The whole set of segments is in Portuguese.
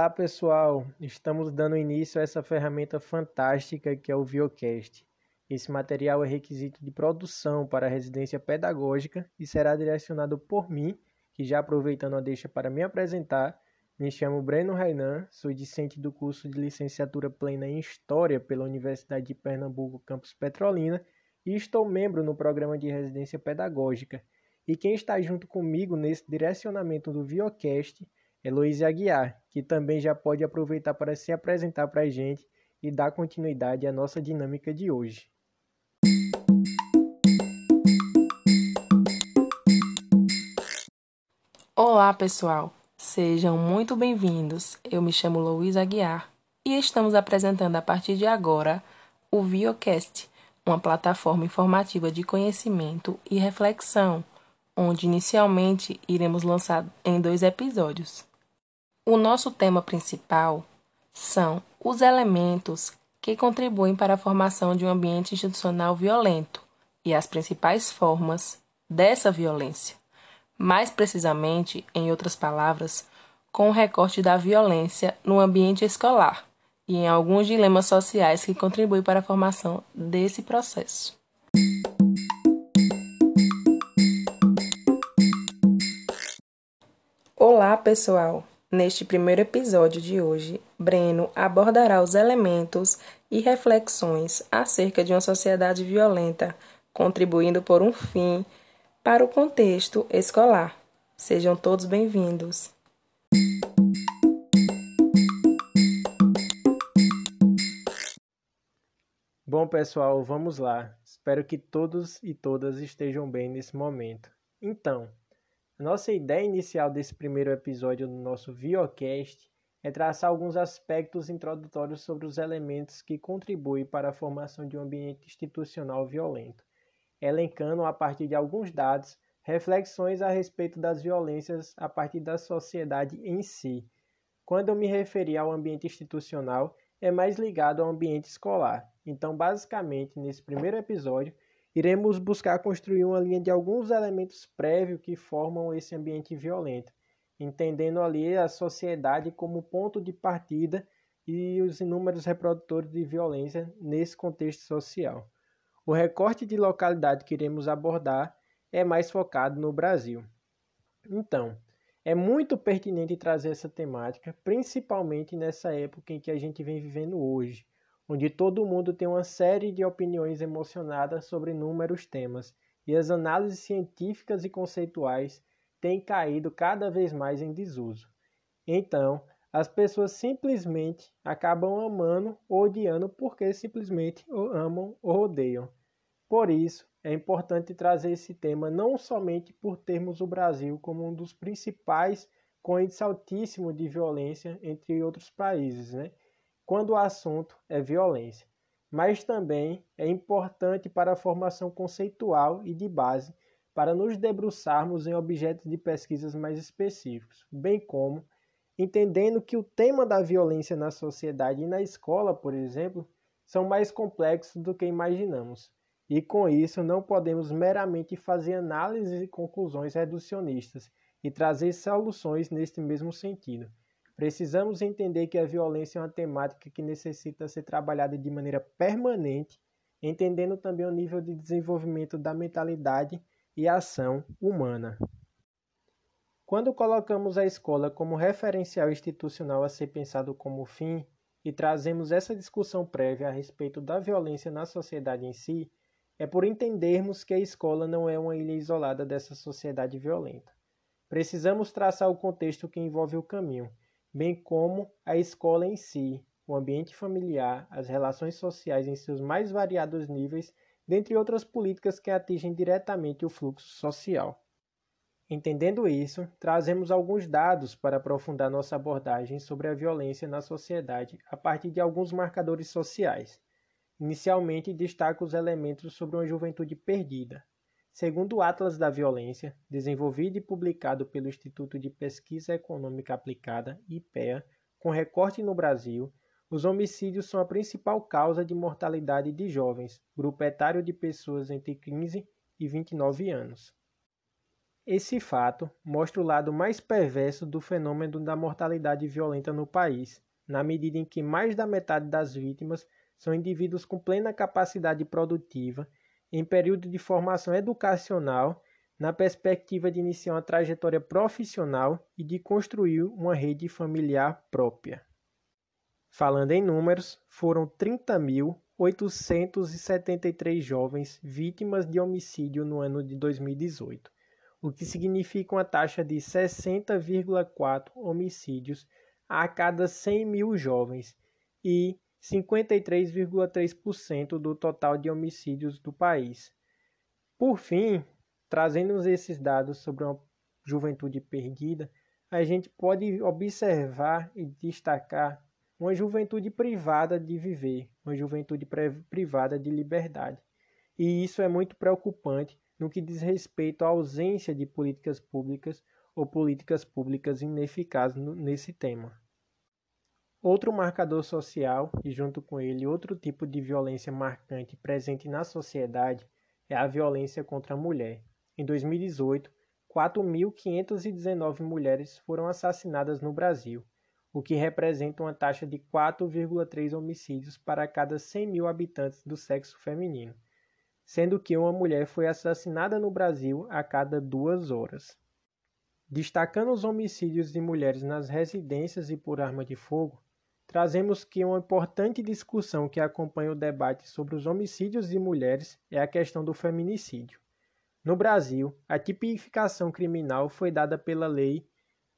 Olá pessoal, estamos dando início a essa ferramenta fantástica que é o Viocast. Esse material é requisito de produção para a residência pedagógica e será direcionado por mim, que já aproveitando a deixa para me apresentar, me chamo Breno Rainan, sou discente do curso de licenciatura plena em História pela Universidade de Pernambuco, campus Petrolina, e estou membro no programa de residência pedagógica. E quem está junto comigo nesse direcionamento do Viocast Luiz Aguiar, que também já pode aproveitar para se apresentar para a gente e dar continuidade à nossa dinâmica de hoje. Olá, pessoal! Sejam muito bem-vindos. Eu me chamo Luiz Aguiar e estamos apresentando a partir de agora o Viocast, uma plataforma informativa de conhecimento e reflexão, onde inicialmente iremos lançar em dois episódios. O nosso tema principal são os elementos que contribuem para a formação de um ambiente institucional violento e as principais formas dessa violência. Mais precisamente, em outras palavras, com o recorte da violência no ambiente escolar e em alguns dilemas sociais que contribuem para a formação desse processo. Olá, pessoal! Neste primeiro episódio de hoje, Breno abordará os elementos e reflexões acerca de uma sociedade violenta, contribuindo por um fim para o contexto escolar. Sejam todos bem-vindos. Bom, pessoal, vamos lá. Espero que todos e todas estejam bem nesse momento. Então, nossa ideia inicial desse primeiro episódio do nosso Viocast é traçar alguns aspectos introdutórios sobre os elementos que contribuem para a formação de um ambiente institucional violento, elencando a partir de alguns dados reflexões a respeito das violências a partir da sociedade em si. Quando eu me referi ao ambiente institucional, é mais ligado ao ambiente escolar. Então, basicamente, nesse primeiro episódio, iremos buscar construir uma linha de alguns elementos prévios que formam esse ambiente violento, entendendo ali a sociedade como ponto de partida e os inúmeros reprodutores de violência nesse contexto social. O recorte de localidade que iremos abordar é mais focado no Brasil. Então, é muito pertinente trazer essa temática, principalmente nessa época em que a gente vem vivendo hoje, onde todo mundo tem uma série de opiniões emocionadas sobre inúmeros temas, e as análises científicas e conceituais têm caído cada vez mais em desuso. Então, as pessoas simplesmente acabam amando ou odiando porque simplesmente amam ou odeiam. Por isso, é importante trazer esse tema não somente por termos o Brasil como um dos principais com índice altíssimo de violência entre outros países, né? Quando o assunto é violência, mas também é importante para a formação conceitual e de base para nos debruçarmos em objetos de pesquisas mais específicos, bem como entendendo que o tema da violência na sociedade e na escola, por exemplo, são mais complexos do que imaginamos. E com isso não podemos meramente fazer análises e conclusões reducionistas e trazer soluções neste mesmo sentido. Precisamos entender que a violência é uma temática que necessita ser trabalhada de maneira permanente, entendendo também o nível de desenvolvimento da mentalidade e ação humana. Quando colocamos a escola como referencial institucional a ser pensado como fim e trazemos essa discussão prévia a respeito da violência na sociedade em si, é por entendermos que a escola não é uma ilha isolada dessa sociedade violenta. Precisamos traçar o contexto que envolve o caminho, bem como a escola em si, o ambiente familiar, as relações sociais em seus mais variados níveis, dentre outras políticas que atingem diretamente o fluxo social. Entendendo isso, trazemos alguns dados para aprofundar nossa abordagem sobre a violência na sociedade a partir de alguns marcadores sociais. Inicialmente, destaco os elementos sobre uma juventude perdida, Segundo o Atlas da Violência, desenvolvido e publicado pelo Instituto de Pesquisa Econômica Aplicada, IPEA, com recorte no Brasil, os homicídios são a principal causa de mortalidade de jovens, grupo etário de pessoas entre 15 e 29 anos. Esse fato mostra o lado mais perverso do fenômeno da mortalidade violenta no país, na medida em que mais da metade das vítimas são indivíduos com plena capacidade produtiva, em período de formação educacional, na perspectiva de iniciar uma trajetória profissional e de construir uma rede familiar própria. Falando em números, foram 30.873 jovens vítimas de homicídio no ano de 2018 o que significa uma taxa de 60,4 homicídios a cada 100 mil jovens e 53,3% do total de homicídios do país. Por fim, trazendo esses dados sobre uma juventude perdida, a gente pode observar e destacar uma juventude privada de viver, uma juventude privada de liberdade. E isso é muito preocupante no que diz respeito à ausência de políticas públicas ou políticas públicas ineficazes nesse tema. Outro marcador social, e junto com ele outro tipo de violência marcante presente na sociedade, é a violência contra a mulher. Em 2018, 4.519 mulheres foram assassinadas no Brasil, o que representa uma taxa de 4,3 homicídios para cada 100 mil habitantes do sexo feminino sendo que uma mulher foi assassinada no Brasil a cada duas horas. Destacando os homicídios de mulheres nas residências e por arma de fogo, trazemos que uma importante discussão que acompanha o debate sobre os homicídios de mulheres é a questão do feminicídio. No Brasil, a tipificação criminal foi dada pela Lei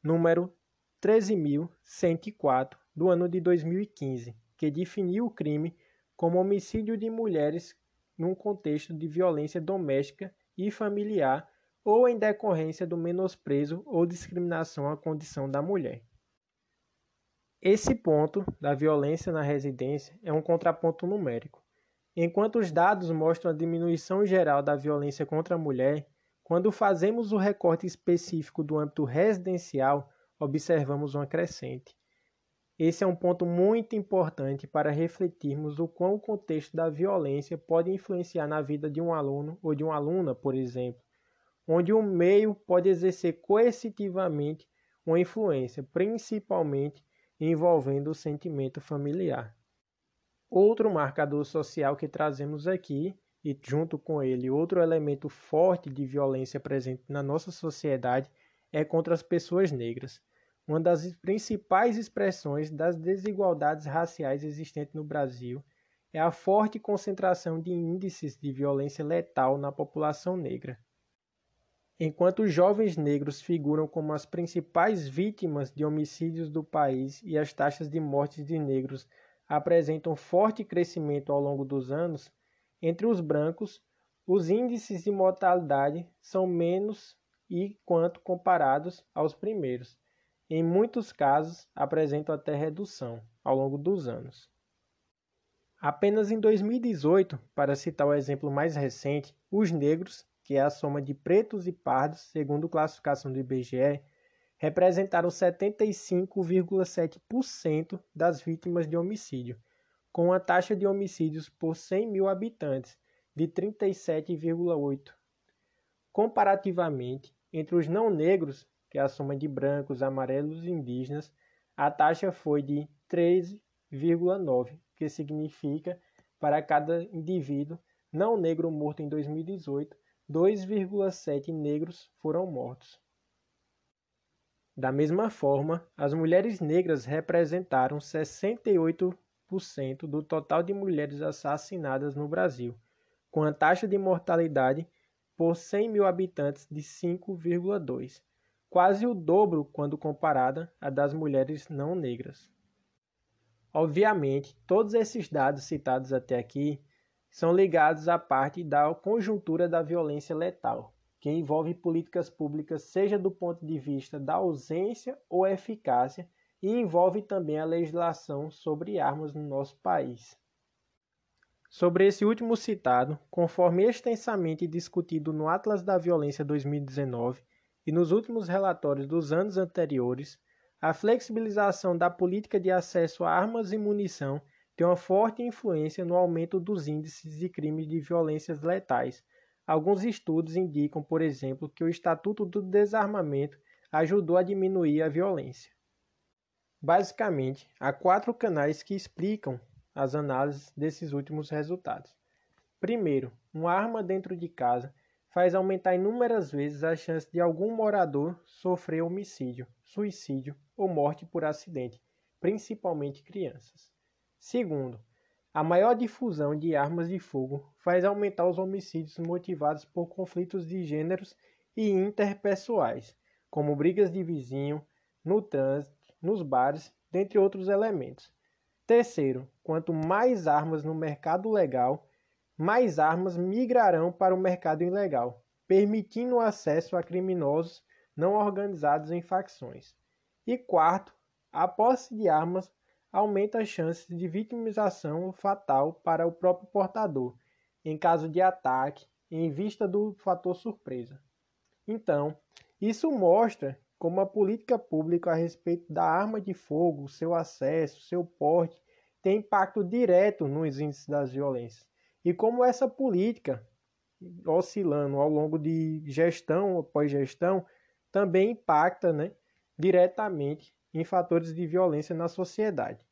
número 13.104 do ano de 2015, que definiu o crime como homicídio de mulheres num contexto de violência doméstica e familiar ou em decorrência do menosprezo ou discriminação à condição da mulher. Esse ponto da violência na residência é um contraponto numérico. Enquanto os dados mostram a diminuição geral da violência contra a mulher, quando fazemos o recorte específico do âmbito residencial, observamos uma crescente. Esse é um ponto muito importante para refletirmos o quão o contexto da violência pode influenciar na vida de um aluno ou de uma aluna, por exemplo, onde o meio pode exercer coercitivamente uma influência, principalmente envolvendo o sentimento familiar. Outro marcador social que trazemos aqui, e junto com ele outro elemento forte de violência presente na nossa sociedade, é contra as pessoas negras. Uma das principais expressões das desigualdades raciais existentes no Brasil é a forte concentração de índices de violência letal na população negra. Enquanto os jovens negros figuram como as principais vítimas de homicídios do país e as taxas de mortes de negros apresentam forte crescimento ao longo dos anos, entre os brancos, os índices de mortalidade são menos e quanto comparados aos primeiros em muitos casos apresentam até redução ao longo dos anos. Apenas em 2018, para citar o exemplo mais recente, os negros, que é a soma de pretos e pardos, segundo classificação do IBGE, representaram 75,7% das vítimas de homicídio, com uma taxa de homicídios por 100 mil habitantes de 37,8. Comparativamente, entre os não negros, que é a soma de brancos, amarelos e indígenas, a taxa foi de 13,9, que significa para cada indivíduo não negro morto em 2018, 2,7 negros foram mortos. Da mesma forma, as mulheres negras representaram 68% do total de mulheres assassinadas no Brasil, com a taxa de mortalidade por 100 mil habitantes de 5,2 quase o dobro quando comparada à das mulheres não negras. Obviamente, todos esses dados citados até aqui são ligados à parte da conjuntura da violência letal, que envolve políticas públicas, seja do ponto de vista da ausência ou eficácia, e envolve também a legislação sobre armas no nosso país. Sobre esse último citado, conforme extensamente discutido no Atlas da Violência 2019, e nos últimos relatórios dos anos anteriores, a flexibilização da política de acesso a armas e munição tem uma forte influência no aumento dos índices de crimes de violências letais, Alguns estudos indicam, por exemplo, que o Estatuto do Desarmamento ajudou a diminuir a violência. Basicamente, há quatro canais que explicam as análises desses últimos resultados. Primeiro, uma arma dentro de casa faz aumentar inúmeras vezes a chance de algum morador sofrer homicídio, suicídio ou morte por acidente, principalmente crianças. Segundo, a maior difusão de armas de fogo faz aumentar os homicídios motivados por conflitos de gêneros e interpessoais, como brigas de vizinho, no trânsito, nos bares, dentre outros elementos. Terceiro, quanto mais armas no mercado legal, mais armas migrarão para o mercado ilegal, permitindo o acesso a criminosos não organizados em facções. E quarto, a posse de armas aumenta as chances de vitimização fatal para o próprio portador, em caso de ataque, em vista do fator surpresa. Então, isso mostra como a política pública a respeito da arma de fogo, seu acesso, seu porte, tem impacto direto nos índices das violências. E como essa política, oscilando ao longo de gestão após gestão, também impacta né, diretamente em fatores de violência na sociedade.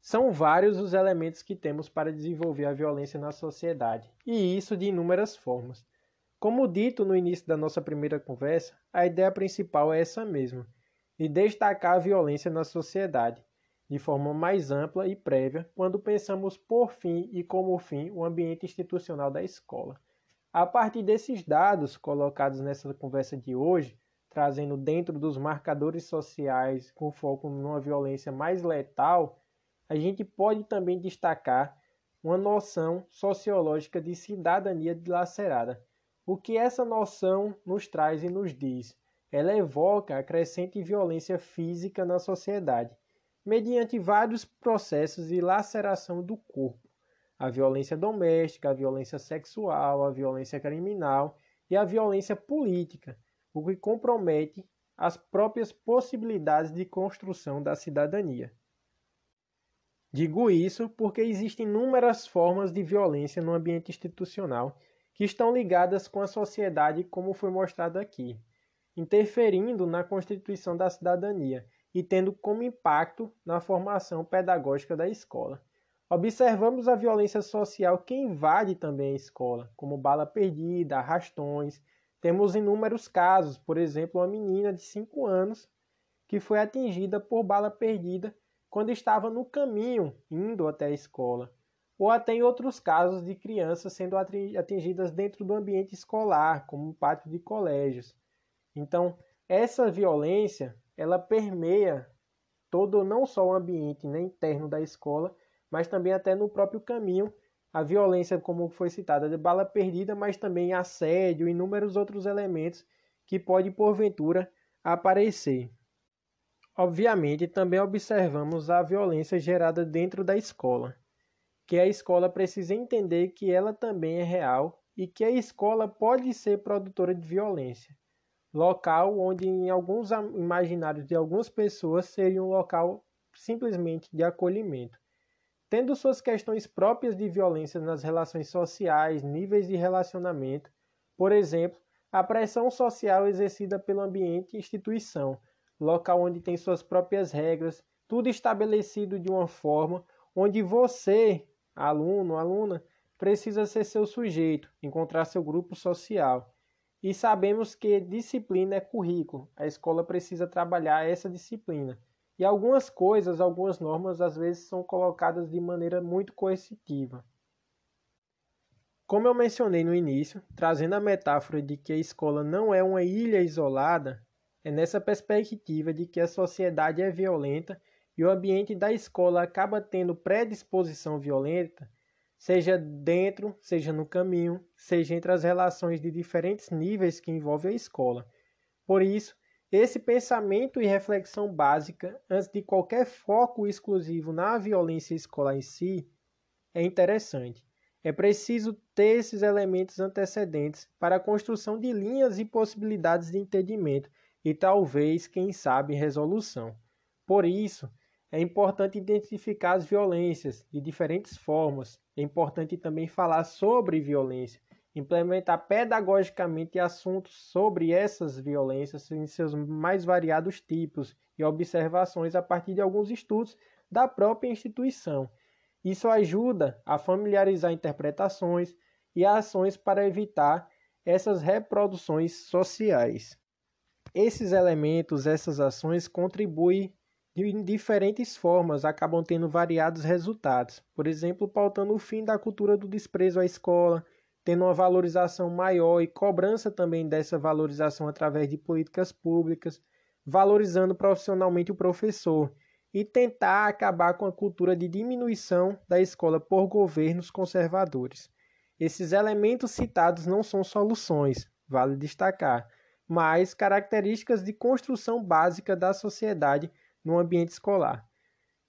São vários os elementos que temos para desenvolver a violência na sociedade, e isso de inúmeras formas. Como dito no início da nossa primeira conversa, a ideia principal é essa mesma, de destacar a violência na sociedade, de forma mais ampla e prévia, quando pensamos por fim e como fim o ambiente institucional da escola. A partir desses dados colocados nessa conversa de hoje, trazendo dentro dos marcadores sociais com foco numa violência mais letal, a gente pode também destacar uma noção sociológica de cidadania dilacerada, o que essa noção nos traz e nos diz? Ela evoca a crescente violência física na sociedade, mediante vários processos de laceração do corpo. A violência doméstica, a violência sexual, a violência criminal e a violência política, o que compromete as próprias possibilidades de construção da cidadania. Digo isso porque existem inúmeras formas de violência no ambiente institucional que estão ligadas com a sociedade, como foi mostrado aqui, interferindo na constituição da cidadania e tendo como impacto na formação pedagógica da escola. Observamos a violência social que invade também a escola, como bala perdida, arrastões. Temos inúmeros casos, por exemplo, uma menina de 5 anos que foi atingida por bala perdida quando estava no caminho indo até a escola ou até em outros casos de crianças sendo atingidas dentro do ambiente escolar, como pátio de colégios. Então, essa violência, ela permeia todo não só o ambiente né, interno da escola, mas também até no próprio caminho. A violência, como foi citada, de bala perdida, mas também assédio e inúmeros outros elementos que pode porventura aparecer. Obviamente, também observamos a violência gerada dentro da escola que a escola precisa entender que ela também é real e que a escola pode ser produtora de violência. Local onde, em alguns imaginários de algumas pessoas, seria um local simplesmente de acolhimento. Tendo suas questões próprias de violência nas relações sociais, níveis de relacionamento, por exemplo, a pressão social exercida pelo ambiente e instituição, local onde tem suas próprias regras, tudo estabelecido de uma forma onde você, aluno, aluna, precisa ser seu sujeito, encontrar seu grupo social. E sabemos que disciplina é currículo. A escola precisa trabalhar essa disciplina. E algumas coisas, algumas normas, às vezes são colocadas de maneira muito coercitiva. Como eu mencionei no início, trazendo a metáfora de que a escola não é uma ilha isolada, é nessa perspectiva de que a sociedade é violenta e o ambiente da escola acaba tendo predisposição violenta, seja dentro, seja no caminho, seja entre as relações de diferentes níveis que envolvem a escola. Por isso, esse pensamento e reflexão básica, antes de qualquer foco exclusivo na violência escolar em si, é interessante. É preciso ter esses elementos antecedentes para a construção de linhas e possibilidades de entendimento e talvez, quem sabe, resolução. Por isso, é importante identificar as violências de diferentes formas. É importante também falar sobre violência implementar pedagogicamente assuntos sobre essas violências em seus mais variados tipos e observações a partir de alguns estudos da própria instituição. Isso ajuda a familiarizar interpretações e ações para evitar essas reproduções sociais. Esses elementos, essas ações contribuem de diferentes formas, acabam tendo variados resultados. Por exemplo, pautando o fim da cultura do desprezo à escola, tendo uma valorização maior e cobrança também dessa valorização através de políticas públicas, valorizando profissionalmente o professor e tentar acabar com a cultura de diminuição da escola por governos conservadores. Esses elementos citados não são soluções, vale destacar, mas características de construção básica da sociedade no ambiente escolar.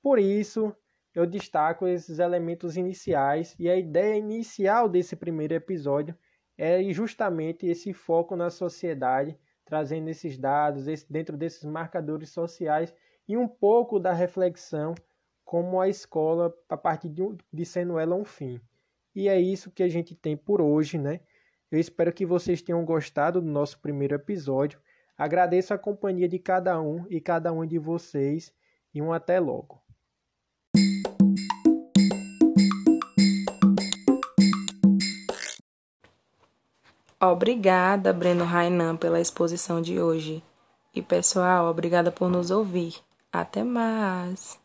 Por isso, eu destaco esses elementos iniciais e a ideia inicial desse primeiro episódio é justamente esse foco na sociedade, trazendo esses dados dentro desses marcadores sociais e um pouco da reflexão como a escola, a partir de, de sendo ela um fim. E é isso que a gente tem por hoje, né? Eu espero que vocês tenham gostado do nosso primeiro episódio. Agradeço a companhia de cada um e cada um de vocês e um até logo. Obrigada, Breno Rainan, pela exposição de hoje. E pessoal, obrigada por nos ouvir. Até mais!